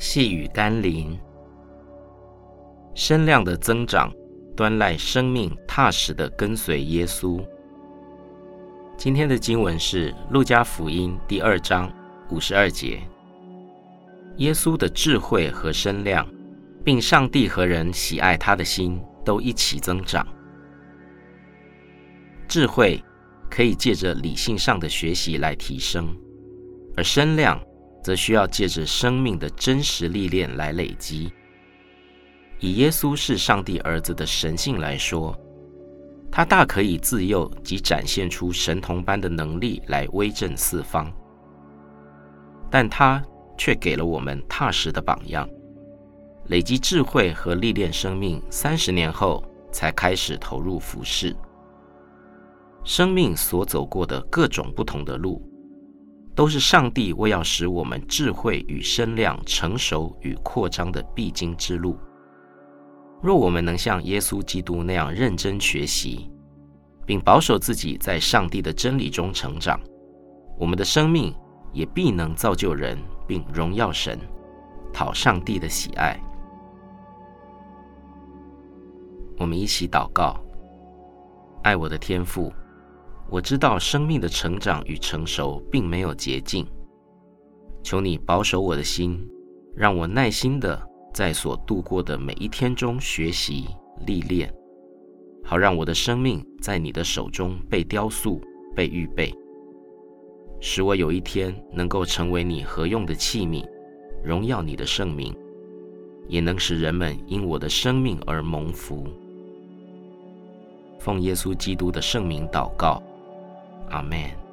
细雨甘霖，身量的增长，端赖生命踏实的跟随耶稣。今天的经文是《路加福音》第二章五十二节。耶稣的智慧和身量，并上帝和人喜爱他的心，都一起增长。智慧可以借着理性上的学习来提升，而身量，则需要借着生命的真实历练来累积。以耶稣是上帝儿子的神性来说，他大可以自幼即展现出神童般的能力来威震四方，但他却给了我们踏实的榜样，累积智慧和历练生命三十年后，才开始投入服事。生命所走过的各种不同的路，都是上帝为要使我们智慧与身量成熟与扩张的必经之路。若我们能像耶稣基督那样认真学习，并保守自己在上帝的真理中成长，我们的生命也必能造就人，并荣耀神，讨上帝的喜爱。我们一起祷告：爱我的天父。我知道生命的成长与成熟并没有捷径，求你保守我的心，让我耐心地在所度过的每一天中学习历练，好让我的生命在你的手中被雕塑、被预备，使我有一天能够成为你合用的器皿，荣耀你的圣名，也能使人们因我的生命而蒙福。奉耶稣基督的圣名祷告。Amen.